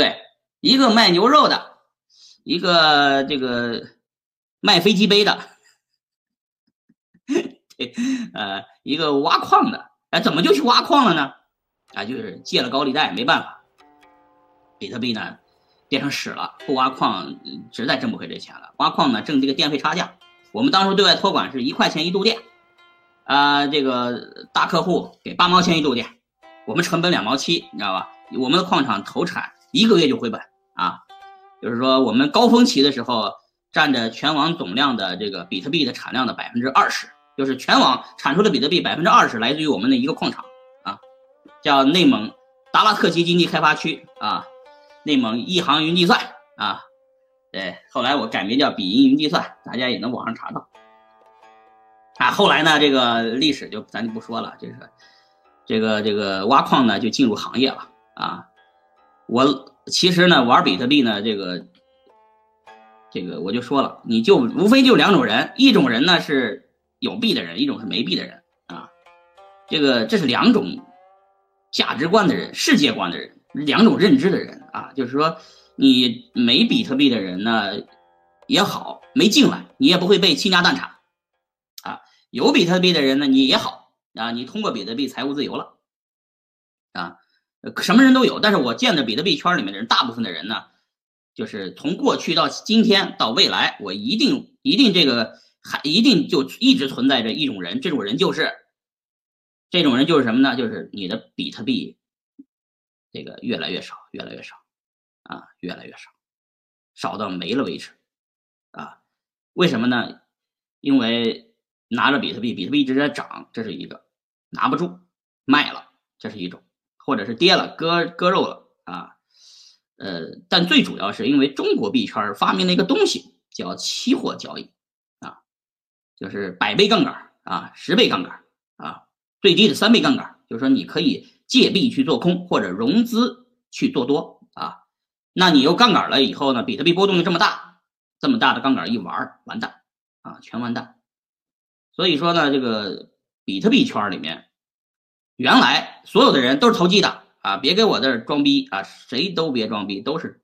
对，一个卖牛肉的，一个这个卖飞机杯的，呃，一个挖矿的，哎，怎么就去挖矿了呢？啊，就是借了高利贷，没办法，比特币呢变成屎了，不挖矿实在挣不回这钱了。挖矿呢挣这个电费差价，我们当初对外托管是一块钱一度电，啊，这个大客户给八毛钱一度电，我们成本两毛七，你知道吧？我们的矿场投产一个月就回本啊，就是说我们高峰期的时候占着全网总量的这个比特币的产量的百分之二十，就是全网产出的比特币百分之二十来自于我们的一个矿场啊，叫内蒙达拉特旗经济开发区啊，内蒙一航云计算啊，对，后来我改名叫比音云计算，大家也能网上查到啊。后来呢，这个历史就咱就不说了，就是这个这个挖矿呢就进入行业了。啊，我其实呢玩比特币呢，这个，这个我就说了，你就无非就两种人，一种人呢是有币的人，一种是没币的人啊，这个这是两种价值观的人，世界观的人，两种认知的人啊，就是说你没比特币的人呢也好，没进来，你也不会被倾家荡产啊，有比特币的人呢你也好啊，你通过比特币财务自由了啊。呃，什么人都有，但是我见的比特币圈里面的人，大部分的人呢，就是从过去到今天到未来，我一定一定这个还一定就一直存在着一种人，这种人就是这种人就是什么呢？就是你的比特币这个越来越少，越来越少啊，越来越少，少到没了为止啊？为什么呢？因为拿着比特币，比特币一直在涨，这是一个拿不住卖了，这是一种。或者是跌了，割割肉了啊，呃，但最主要是因为中国币圈发明了一个东西叫期货交易啊，就是百倍杠杆啊，十倍杠杆啊，最低的三倍杠杆，就是说你可以借币去做空或者融资去做多啊，那你有杠杆了以后呢，比特币波动又这么大，这么大的杠杆一玩完蛋啊，全完蛋。所以说呢，这个比特币圈里面。原来所有的人都是投机的啊！别给我这装逼啊！谁都别装逼，都是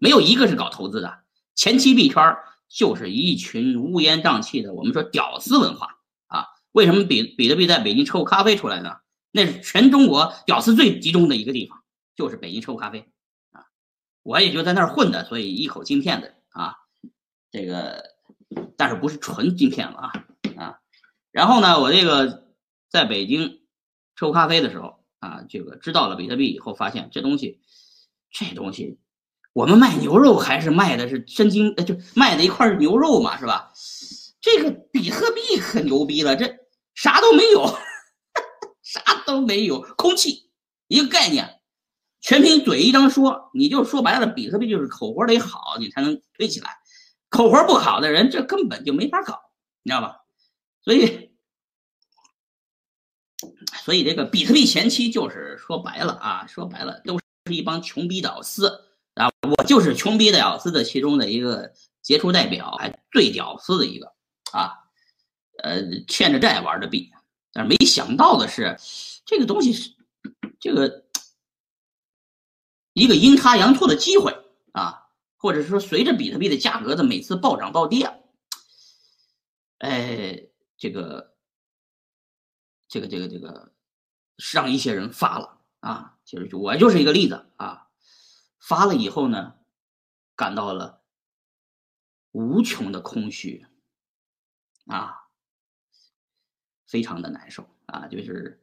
没有一个是搞投资的。前期币圈就是一群乌烟瘴气的，我们说屌丝文化啊！为什么比比特币在北京抽咖啡出来呢？那是全中国屌丝最集中的一个地方，就是北京抽咖啡啊！我也就在那儿混的，所以一口金片子啊，这个但是不是纯金片子啊啊！然后呢，我这个在北京。抽咖啡的时候啊，这个知道了比特币以后，发现这东西，这东西，我们卖牛肉还是卖的是真金，就卖的一块牛肉嘛，是吧？这个比特币可牛逼了，这啥都没有，啥都没有，空气一个概念，全凭嘴一张说，你就说白了，比特币就是口活得好，你才能推起来，口活不好的人，这根本就没法搞，你知道吧？所以。所以这个比特币前期就是说白了啊，说白了都是一帮穷逼屌丝啊，我就是穷逼屌丝的其中的一个杰出代表，还最屌丝的一个啊，呃，欠着债玩的币，但是没想到的是，这个东西是这个一个阴差阳错的机会啊，或者说随着比特币的价格的每次暴涨暴跌，哎，这个。这个这个这个，让一些人发了啊，其实我就是一个例子啊，发了以后呢，感到了无穷的空虚啊，非常的难受啊，就是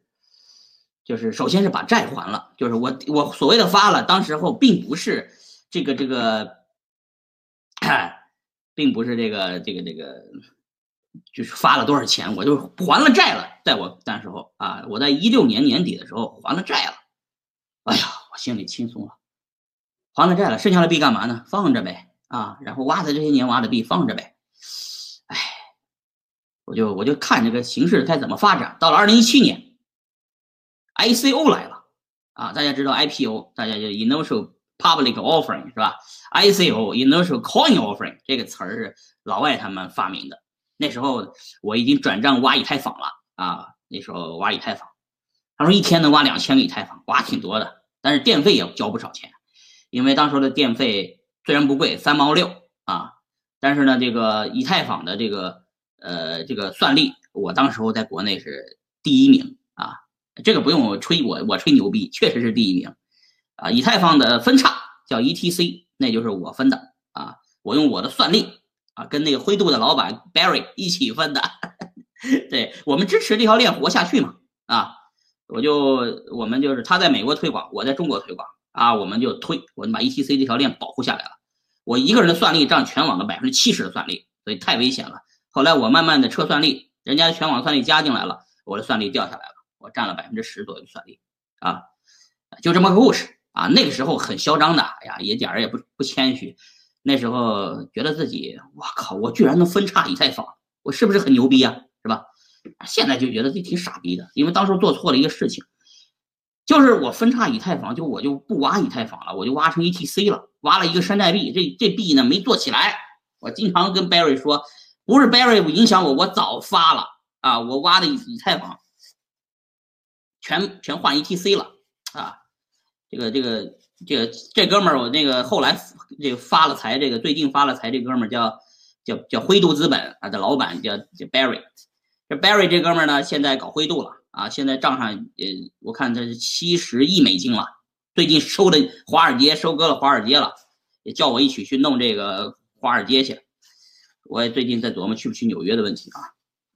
就是首先是把债还了，就是我我所谓的发了，当时候并不是这个这个，并不是这个这个这个。就是发了多少钱，我就还了债了。在我那时候啊，我在一六年年底的时候还了债了。哎呀，我心里轻松了，还了债了，剩下的币干嘛呢？放着呗啊，然后挖的这些年挖的币放着呗。哎，我就我就看这个形势该怎么发展。到了二零一七年，ICO 来了啊，大家知道 IPO，大家就 Initial Public Offering 是吧？ICO Initial Coin Offering 这个词儿是老外他们发明的。那时候我已经转账挖以太坊了啊！那时候挖以太坊，他说一天能挖两千个以太坊，挖挺多的，但是电费也交不少钱。因为当时的电费虽然不贵，三毛六啊，但是呢，这个以太坊的这个呃这个算力，我当时候在国内是第一名啊，这个不用我吹，我我吹牛逼，确实是第一名啊。以太坊的分叉叫 ETC，那就是我分的啊，我用我的算力啊，跟那个灰度的老板 Barry 一起分的，对我们支持这条链活下去嘛啊。我就我们就是他在美国推广，我在中国推广啊，我们就推，我们把 ETC 这条链保护下来了。我一个人的算力占全网的百分之七十的算力，所以太危险了。后来我慢慢的撤算力，人家全网算力加进来了，我的算力掉下来了，我占了百分之十左右的算力啊，就这么个故事啊。那个时候很嚣张的，哎呀，一点儿也不不谦虚。那时候觉得自己，我靠，我居然能分叉以太坊，我是不是很牛逼啊？是吧？现在就觉得这挺傻逼的，因为当时做错了一个事情，就是我分叉以太坊，就我就不挖以太坊了，我就挖成 ETC 了，挖了一个山寨币，这这币呢没做起来。我经常跟 Barry 说，不是 Barry 影响我，我早发了啊，我挖的以太坊全全换 ETC 了啊。这个这个这个这哥们儿，我那个后来这个发了财，这个最近发了财，这哥们儿叫叫叫灰度资本啊的老板叫叫 Barry。这 Barry 这哥们儿呢，现在搞灰度了啊！现在账上，呃，我看他是七十亿美金了。最近收的华尔街收割了华尔街了，也叫我一起去弄这个华尔街去。我也最近在琢磨去不去纽约的问题啊。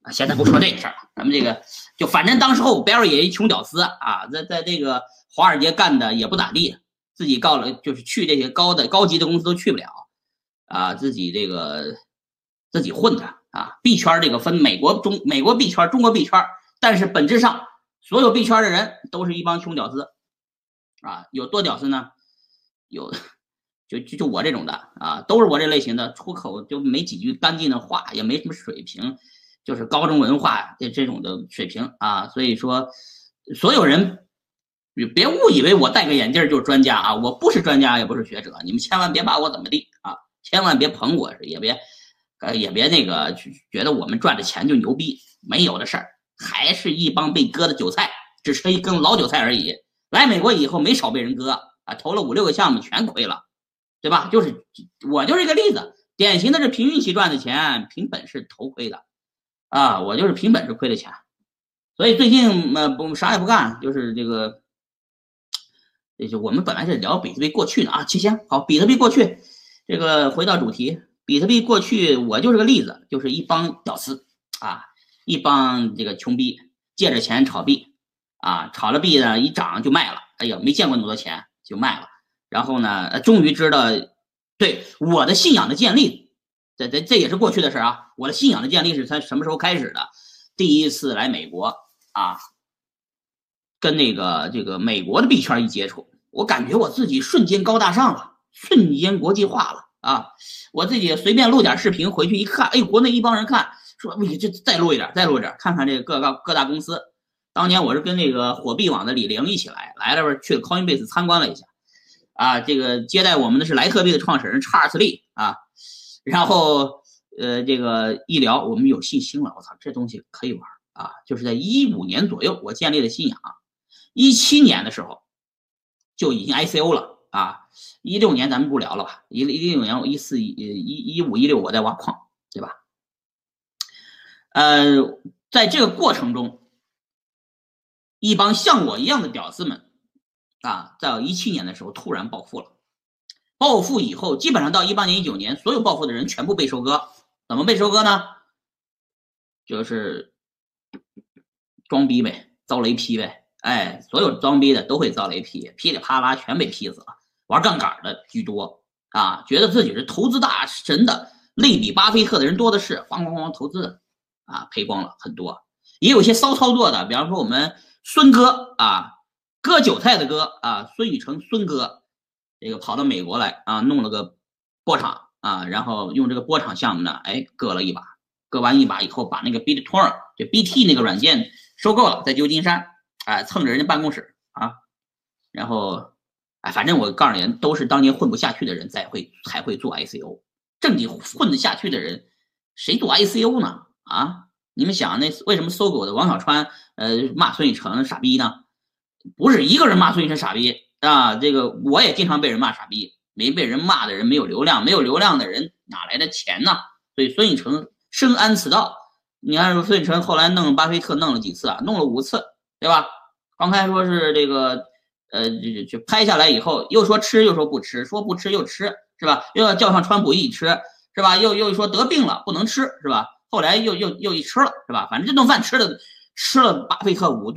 啊，现在不说这个事儿了，咱们这个就反正当时候 Barry 也一穷屌丝啊，在在这个华尔街干的也不咋地，自己告了就是去这些高的高级的公司都去不了啊，自己这个自己混的。啊，币圈这个分美国中美国币圈、中国币圈，但是本质上所有币圈的人都是一帮穷屌丝，啊，有多屌丝呢？有，就就就我这种的啊，都是我这类型的，出口就没几句干净的话，也没什么水平，就是高中文化这这种的水平啊。所以说，所有人别误以为我戴个眼镜就是专家啊，我不是专家，也不是学者，你们千万别把我怎么地啊，千万别捧我，也别。呃，也别那个觉得我们赚的钱就牛逼，没有的事儿，还是一帮被割的韭菜，只是一根老韭菜而已。来美国以后没少被人割啊，投了五六个项目全亏了，对吧？就是我就是一个例子，典型的是凭运气赚的钱，凭本事头亏的啊，我就是凭本事亏的钱。所以最近呃不啥也不干，就是这个，这就我们本来是聊比特币过去的啊，七千好，比特币过去，这个回到主题。比特币过去，我就是个例子，就是一帮屌丝啊，一帮这个穷逼借着钱炒币啊，炒了币呢一涨就卖了，哎呀，没见过那么多钱就卖了，然后呢，终于知道，对我的信仰的建立，这这这也是过去的事啊。我的信仰的建立是从什么时候开始的？第一次来美国啊，跟那个这个美国的币圈一接触，我感觉我自己瞬间高大上了，瞬间国际化了。啊，我自己随便录点视频回去一看，哎，国内一帮人看，说，哎，这再录一点，再录一点，看看这个各个各大公司。当年我是跟那个火币网的李玲一起来，来了去 Coinbase 参观了一下，啊，这个接待我们的是莱特币的创始人查尔斯利啊，然后呃，这个一聊，我们有信心了，我操，这东西可以玩啊！就是在一五年左右，我建立了信仰，一七年的时候就已经 ICO 了啊。一六年咱们不聊了吧？一一六年我一四一一一五一六我在挖矿，对吧？呃，在这个过程中，一帮像我一样的屌丝们啊，在一七年的时候突然暴富了。暴富以后，基本上到一八年、一九年，所有暴富的人全部被收割。怎么被收割呢？就是装逼呗，遭雷劈呗。哎，所有装逼的都会遭雷劈，噼里啪啦全被劈死了。玩杠杆的居多啊，觉得自己是投资大神的，类比巴菲特的人多的是，咣咣咣投资啊，赔光了很多。也有些骚操作的，比方说我们孙哥啊，割韭菜的割啊，孙宇成孙哥，这个跑到美国来啊，弄了个波场啊，然后用这个波场项目呢，哎，割了一把，割完一把以后，把那个 BitTorrent 就 BT 那个软件收购了，在旧金山，哎，蹭着人家办公室啊，然后。哎，反正我告诉你，都是当年混不下去的人才会才会做 ICO。正经混得下去的人，谁做 ICO 呢？啊，你们想，那为什么搜狗的王小川呃骂孙宇成傻逼呢？不是一个人骂孙宇成傻逼，啊，这个我也经常被人骂傻逼，没被人骂的人没有流量，没有流量的人哪来的钱呢？所以孙宇晨深谙此道。你看孙宇晨后来弄巴菲特弄了几次啊？弄了五次，对吧？刚开说是这个，呃，就就拍下来以后，又说吃又说不吃，说不吃又吃，是吧？又要叫上川普一起吃，是吧？又又说得病了不能吃，是吧？后来又又又一吃了，是吧？反正这顿饭吃的吃了巴菲特五。